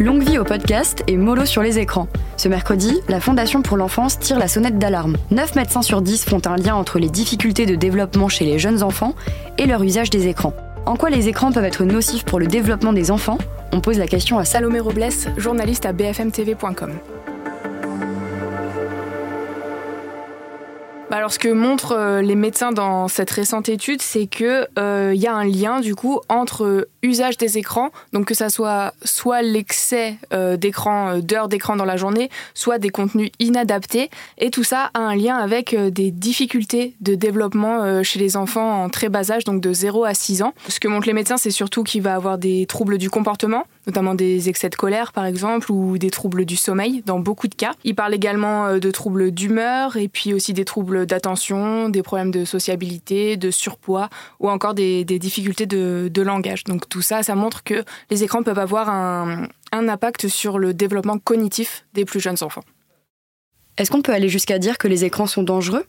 Longue vie au podcast et mollo sur les écrans. Ce mercredi, la Fondation pour l'enfance tire la sonnette d'alarme. 9 médecins sur 10 font un lien entre les difficultés de développement chez les jeunes enfants et leur usage des écrans. En quoi les écrans peuvent être nocifs pour le développement des enfants? On pose la question à Salomé Robles, journaliste à bfmtv.com. Bah, alors, ce que montrent euh, les médecins dans cette récente étude, c'est que il euh, y a un lien du coup entre usage des écrans, donc que ça soit soit l'excès euh, d'écran, d'heures d'écran dans la journée, soit des contenus inadaptés, et tout ça a un lien avec des difficultés de développement chez les enfants en très bas âge, donc de 0 à 6 ans. Ce que montrent les médecins, c'est surtout qu'il va avoir des troubles du comportement, notamment des excès de colère par exemple, ou des troubles du sommeil dans beaucoup de cas. Ils parlent également de troubles d'humeur et puis aussi des troubles d'attention, des problèmes de sociabilité, de surpoids ou encore des, difficultés de, langage. Donc tout ça, ça montre que les écrans peuvent avoir un, impact sur le développement cognitif des plus jeunes enfants. Est-ce qu'on peut aller jusqu'à dire que les écrans sont dangereux?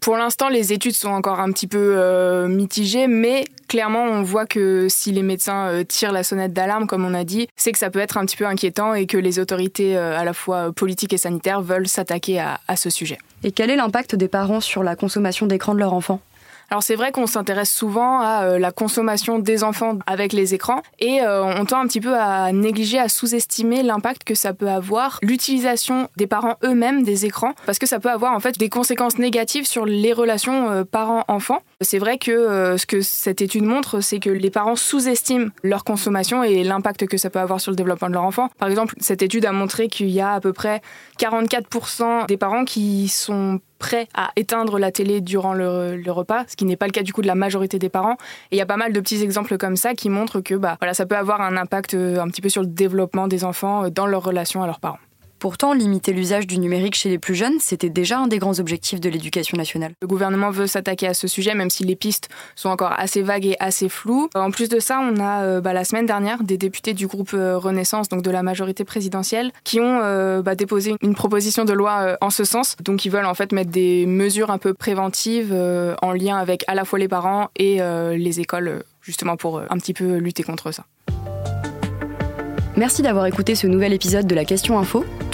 Pour l'instant, les études sont encore un petit peu euh, mitigées, mais clairement, on voit que si les médecins euh, tirent la sonnette d'alarme, comme on a dit, c'est que ça peut être un petit peu inquiétant et que les autorités, euh, à la fois politiques et sanitaires, veulent s'attaquer à, à ce sujet. Et quel est l'impact des parents sur la consommation d'écran de leur enfant alors c'est vrai qu'on s'intéresse souvent à euh, la consommation des enfants avec les écrans et euh, on tend un petit peu à négliger, à sous-estimer l'impact que ça peut avoir l'utilisation des parents eux-mêmes des écrans parce que ça peut avoir en fait des conséquences négatives sur les relations euh, parents-enfants. C'est vrai que ce que cette étude montre, c'est que les parents sous-estiment leur consommation et l'impact que ça peut avoir sur le développement de leur enfant. Par exemple, cette étude a montré qu'il y a à peu près 44% des parents qui sont prêts à éteindre la télé durant le, repas, ce qui n'est pas le cas du coup de la majorité des parents. Et il y a pas mal de petits exemples comme ça qui montrent que bah, voilà, ça peut avoir un impact euh, un petit peu sur le développement des enfants euh, dans leur relation à leurs parents. Pourtant, limiter l'usage du numérique chez les plus jeunes, c'était déjà un des grands objectifs de l'éducation nationale. Le gouvernement veut s'attaquer à ce sujet, même si les pistes sont encore assez vagues et assez floues. En plus de ça, on a euh, bah, la semaine dernière des députés du groupe euh, Renaissance, donc de la majorité présidentielle, qui ont euh, bah, déposé une proposition de loi en ce sens. Donc, ils veulent en fait mettre des mesures un peu préventives en lien avec à la fois les parents et les écoles, justement pour un petit peu lutter contre ça. Merci d'avoir écouté ce nouvel épisode de la Question Info.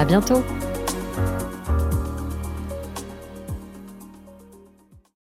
À bientôt!